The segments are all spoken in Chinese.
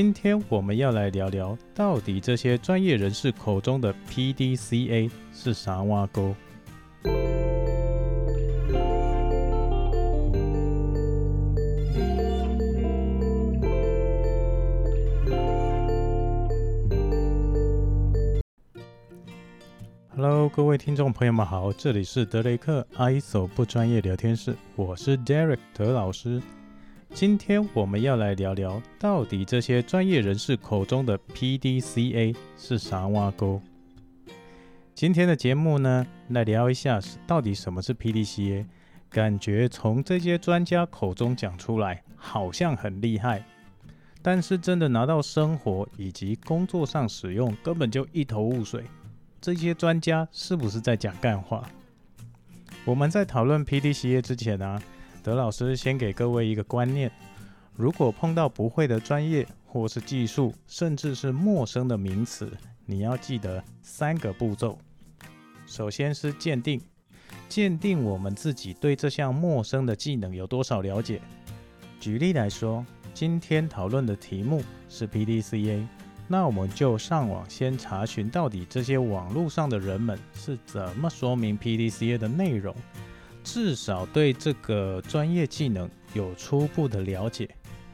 今天我们要来聊聊，到底这些专业人士口中的 PDCA 是啥挖沟？Hello，各位听众朋友们好，这里是德雷克 ISO 不专业聊天室，我是 Derek 德老师。今天我们要来聊聊，到底这些专业人士口中的 PDCA 是啥挖沟？今天的节目呢，来聊一下到底什么是 PDCA。感觉从这些专家口中讲出来，好像很厉害，但是真的拿到生活以及工作上使用，根本就一头雾水。这些专家是不是在讲干话？我们在讨论 PDCA 之前呢？德老师先给各位一个观念：如果碰到不会的专业或是技术，甚至是陌生的名词，你要记得三个步骤。首先是鉴定，鉴定我们自己对这项陌生的技能有多少了解。举例来说，今天讨论的题目是 PDCA，那我们就上网先查询到底这些网络上的人们是怎么说明 PDCA 的内容。至少对这个专业技能有初步的了解，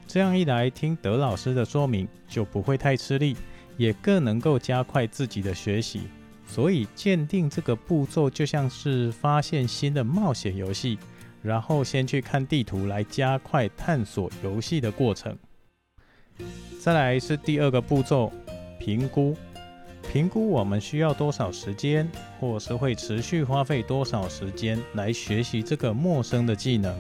这样一来，听德老师的说明就不会太吃力，也更能够加快自己的学习。所以，鉴定这个步骤就像是发现新的冒险游戏，然后先去看地图来加快探索游戏的过程。再来是第二个步骤，评估。评估我们需要多少时间，或是会持续花费多少时间来学习这个陌生的技能。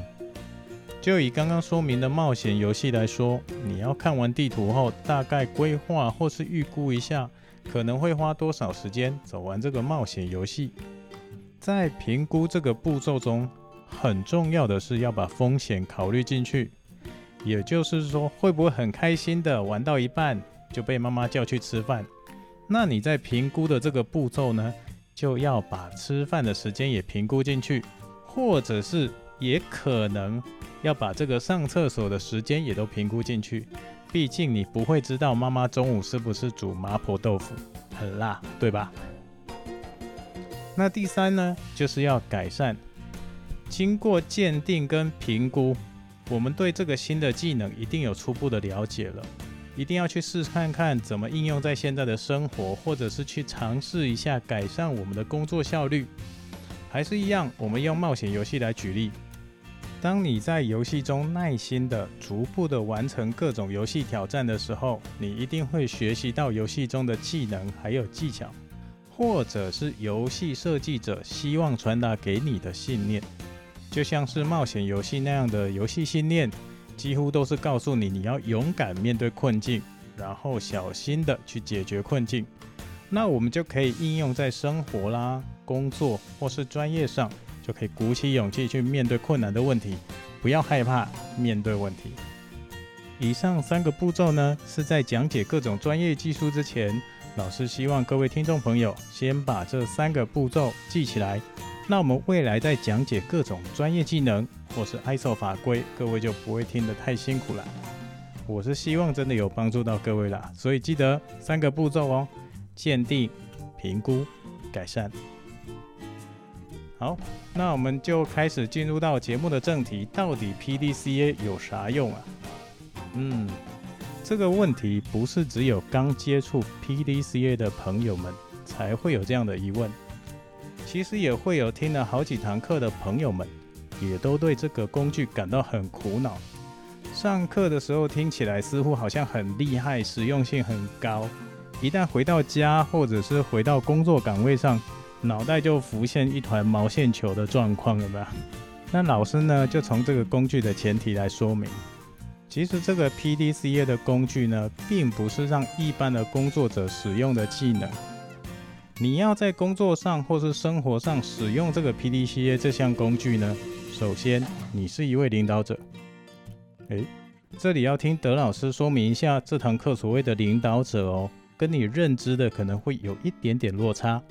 就以刚刚说明的冒险游戏来说，你要看完地图后，大概规划或是预估一下，可能会花多少时间走完这个冒险游戏。在评估这个步骤中，很重要的是要把风险考虑进去，也就是说，会不会很开心的玩到一半就被妈妈叫去吃饭？那你在评估的这个步骤呢，就要把吃饭的时间也评估进去，或者是也可能要把这个上厕所的时间也都评估进去。毕竟你不会知道妈妈中午是不是煮麻婆豆腐，很辣，对吧？那第三呢，就是要改善。经过鉴定跟评估，我们对这个新的技能一定有初步的了解了。一定要去试看看怎么应用在现在的生活，或者是去尝试一下改善我们的工作效率。还是一样，我们用冒险游戏来举例。当你在游戏中耐心的、逐步的完成各种游戏挑战的时候，你一定会学习到游戏中的技能还有技巧，或者是游戏设计者希望传达给你的信念，就像是冒险游戏那样的游戏信念。几乎都是告诉你，你要勇敢面对困境，然后小心的去解决困境。那我们就可以应用在生活啦、工作或是专业上，就可以鼓起勇气去面对困难的问题，不要害怕面对问题。以上三个步骤呢，是在讲解各种专业技术之前，老师希望各位听众朋友先把这三个步骤记起来。那我们未来在讲解各种专业技能或是 ISO 法规，各位就不会听得太辛苦了。我是希望真的有帮助到各位啦，所以记得三个步骤哦：鉴定、评估、改善。好，那我们就开始进入到节目的正题，到底 PDCA 有啥用啊？嗯，这个问题不是只有刚接触 PDCA 的朋友们才会有这样的疑问。其实也会有听了好几堂课的朋友们，也都对这个工具感到很苦恼。上课的时候听起来似乎好像很厉害，实用性很高，一旦回到家或者是回到工作岗位上，脑袋就浮现一团毛线球的状况，了吧？那老师呢，就从这个工具的前提来说明，其实这个 PDCA 的工具呢，并不是让一般的工作者使用的技能。你要在工作上或是生活上使用这个 PDCA 这项工具呢？首先，你是一位领导者。诶，这里要听德老师说明一下，这堂课所谓的领导者哦，跟你认知的可能会有一点点落差。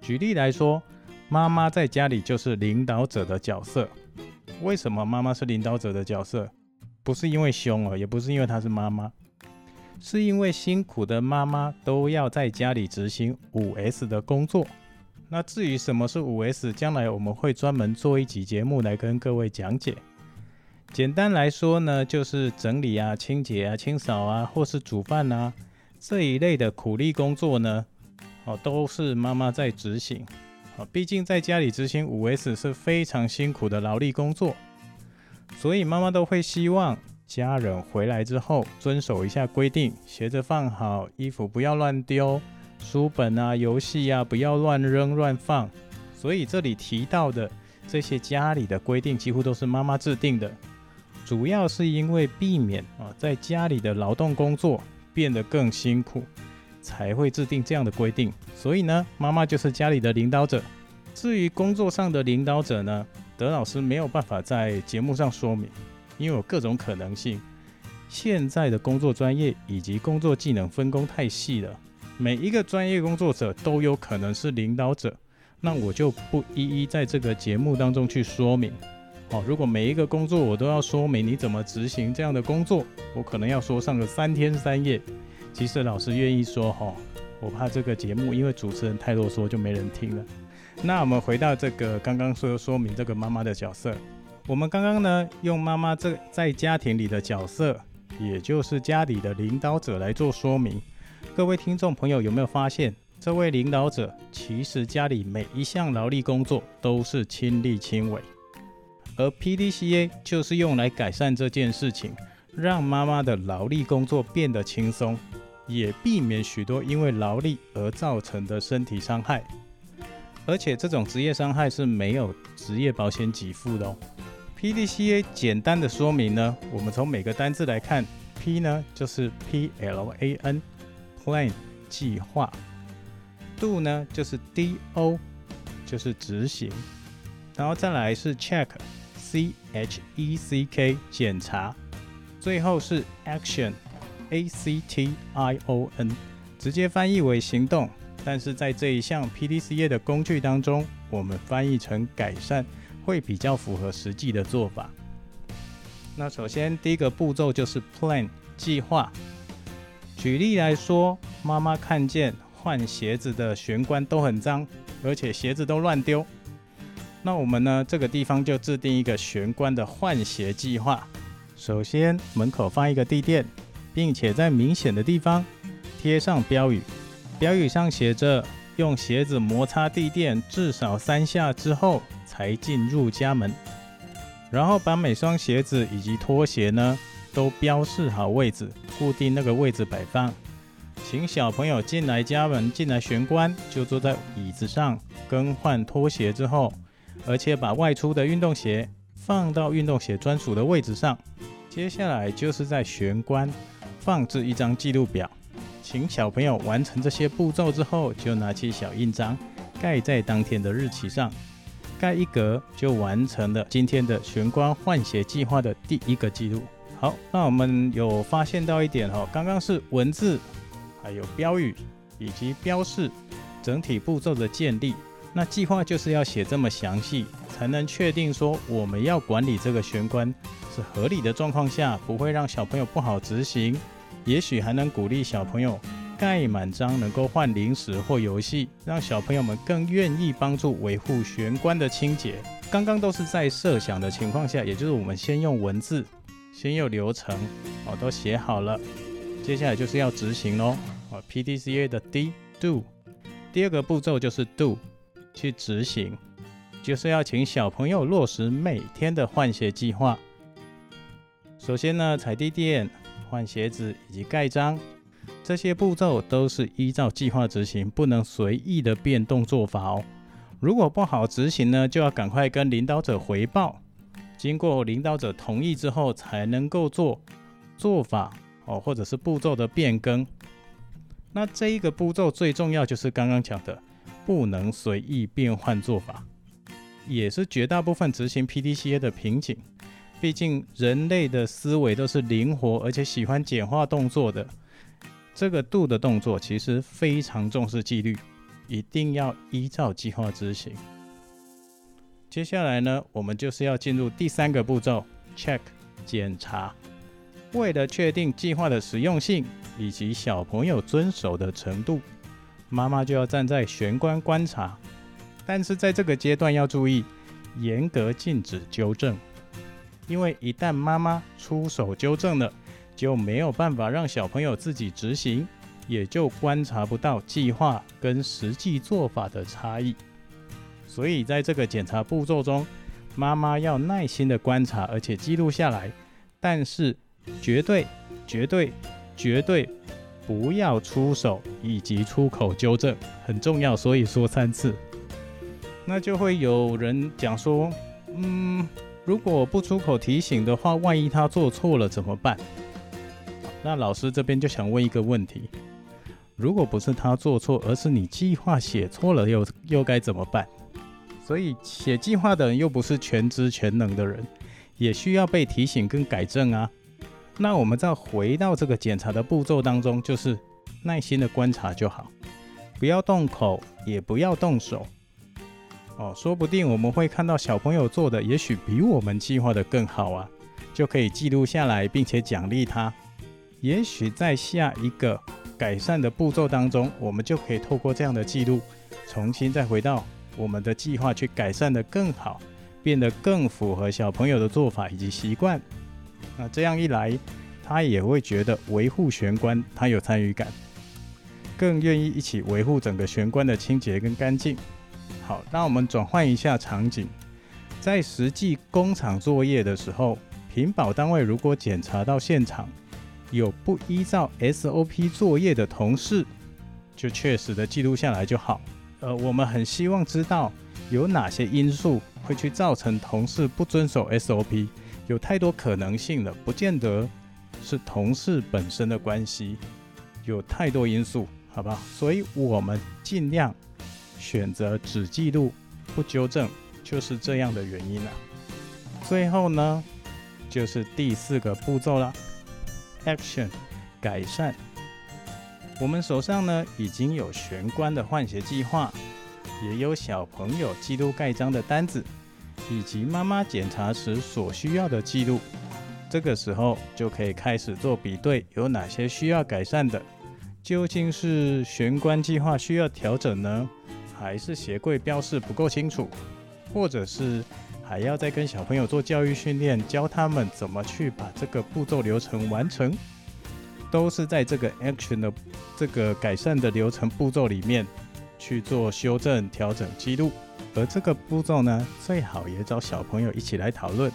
举例来说，妈妈在家里就是领导者的角色。为什么妈妈是领导者的角色？不是因为凶哦，也不是因为她是妈妈。是因为辛苦的妈妈都要在家里执行五 S 的工作。那至于什么是五 S，将来我们会专门做一集节目来跟各位讲解。简单来说呢，就是整理啊、清洁啊、清扫啊，或是煮饭啊这一类的苦力工作呢，哦，都是妈妈在执行。哦，毕竟在家里执行五 S 是非常辛苦的劳力工作，所以妈妈都会希望家人回来之后遵守一下规定，鞋子放好，衣服不要乱丢。书本啊，游戏啊，不要乱扔乱放。所以这里提到的这些家里的规定，几乎都是妈妈制定的，主要是因为避免啊在家里的劳动工作变得更辛苦，才会制定这样的规定。所以呢，妈妈就是家里的领导者。至于工作上的领导者呢，德老师没有办法在节目上说明，因为有各种可能性。现在的工作专业以及工作技能分工太细了。每一个专业工作者都有可能是领导者，那我就不一一在这个节目当中去说明。哦，如果每一个工作我都要说明你怎么执行这样的工作，我可能要说上个三天三夜。其实老师愿意说哈，我怕这个节目因为主持人太啰嗦就没人听了。那我们回到这个刚刚说说明这个妈妈的角色，我们刚刚呢用妈妈这在家庭里的角色，也就是家里的领导者来做说明。各位听众朋友，有没有发现，这位领导者其实家里每一项劳力工作都是亲力亲为，而 PDCA 就是用来改善这件事情，让妈妈的劳力工作变得轻松，也避免许多因为劳力而造成的身体伤害。而且这种职业伤害是没有职业保险给付的哦。PDCA 简单的说明呢，我们从每个单字来看，P 呢就是 Plan。Plan 计划，Do 呢就是 D O 就是执行，然后再来是 Check C H E C K 检查，最后是 Action A C T I O N 直接翻译为行动，但是在这一项 P D C A 的工具当中，我们翻译成改善。会比较符合实际的做法。那首先第一个步骤就是 Plan 计划。举例来说，妈妈看见换鞋子的玄关都很脏，而且鞋子都乱丢。那我们呢？这个地方就制定一个玄关的换鞋计划。首先，门口放一个地垫，并且在明显的地方贴上标语，标语上写着“用鞋子摩擦地垫至少三下之后才进入家门”。然后把每双鞋子以及拖鞋呢？都标示好位置，固定那个位置摆放。请小朋友进来家门，进来玄关，就坐在椅子上更换拖鞋之后，而且把外出的运动鞋放到运动鞋专属的位置上。接下来就是在玄关放置一张记录表，请小朋友完成这些步骤之后，就拿起小印章盖在当天的日期上，盖一格就完成了今天的玄关换鞋计划的第一个记录。好，那我们有发现到一点哈，刚刚是文字，还有标语以及标示整体步骤的建立。那计划就是要写这么详细，才能确定说我们要管理这个玄关是合理的状况下，不会让小朋友不好执行。也许还能鼓励小朋友盖满章，能够换零食或游戏，让小朋友们更愿意帮助维护玄关的清洁。刚刚都是在设想的情况下，也就是我们先用文字。先有流程，哦，都写好了，接下来就是要执行喽，哦，PDCA 的 D Do，第二个步骤就是 Do，去执行，就是要请小朋友落实每天的换鞋计划。首先呢，踩地垫、换鞋子以及盖章，这些步骤都是依照计划执行，不能随意的变动做法哦。如果不好执行呢，就要赶快跟领导者回报。经过领导者同意之后，才能够做做法哦，或者是步骤的变更。那这一个步骤最重要就是刚刚讲的，不能随意变换做法，也是绝大部分执行 PDCA 的瓶颈。毕竟人类的思维都是灵活而且喜欢简化动作的。这个度的动作其实非常重视纪律，一定要依照计划执行。接下来呢，我们就是要进入第三个步骤，check 检查。为了确定计划的实用性以及小朋友遵守的程度，妈妈就要站在玄关观察。但是在这个阶段要注意，严格禁止纠正，因为一旦妈妈出手纠正了，就没有办法让小朋友自己执行，也就观察不到计划跟实际做法的差异。所以在这个检查步骤中，妈妈要耐心的观察，而且记录下来，但是绝对、绝对、绝对不要出手以及出口纠正，很重要，所以说三次。那就会有人讲说，嗯，如果不出口提醒的话，万一他做错了怎么办？那老师这边就想问一个问题：如果不是他做错，而是你计划写错了，又又该怎么办？所以写计划的人又不是全知全能的人，也需要被提醒跟改正啊。那我们再回到这个检查的步骤当中，就是耐心的观察就好，不要动口，也不要动手。哦，说不定我们会看到小朋友做的，也许比我们计划的更好啊，就可以记录下来，并且奖励他。也许在下一个改善的步骤当中，我们就可以透过这样的记录，重新再回到我们的计划去改善的更好，变得更符合小朋友的做法以及习惯。那这样一来，他也会觉得维护玄关他有参与感，更愿意一起维护整个玄关的清洁跟干净。好，那我们转换一下场景，在实际工厂作业的时候，屏保单位如果检查到现场有不依照 SOP 作业的同事，就确实的记录下来就好。呃，我们很希望知道有哪些因素会去造成同事不遵守 SOP，有太多可能性了，不见得是同事本身的关系，有太多因素，好不好？所以我们尽量。选择只记录不纠正，就是这样的原因了。最后呢，就是第四个步骤了，Action，改善。我们手上呢已经有玄关的换鞋计划，也有小朋友记录盖章的单子，以及妈妈检查时所需要的记录。这个时候就可以开始做比对，有哪些需要改善的？究竟是玄关计划需要调整呢？还是鞋柜标示不够清楚，或者是还要再跟小朋友做教育训练，教他们怎么去把这个步骤流程完成，都是在这个 action 的这个改善的流程步骤里面去做修正、调整、记录。而这个步骤呢，最好也找小朋友一起来讨论，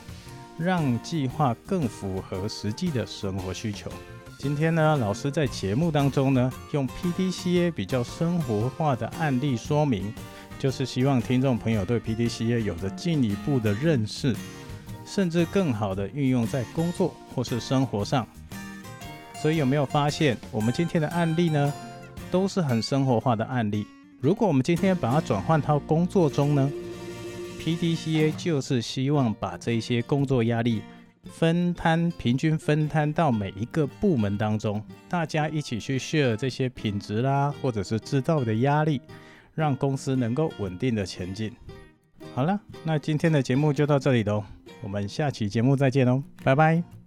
让计划更符合实际的生活需求。今天呢，老师在节目当中呢，用 PDCA 比较生活化的案例说明，就是希望听众朋友对 PDCA 有着进一步的认识，甚至更好的运用在工作或是生活上。所以有没有发现，我们今天的案例呢，都是很生活化的案例？如果我们今天把它转换到工作中呢，PDCA 就是希望把这些工作压力。分摊，平均分摊到每一个部门当中，大家一起去 share 这些品质啦，或者是制造的压力，让公司能够稳定的前进。好了，那今天的节目就到这里喽，我们下期节目再见喽，拜拜。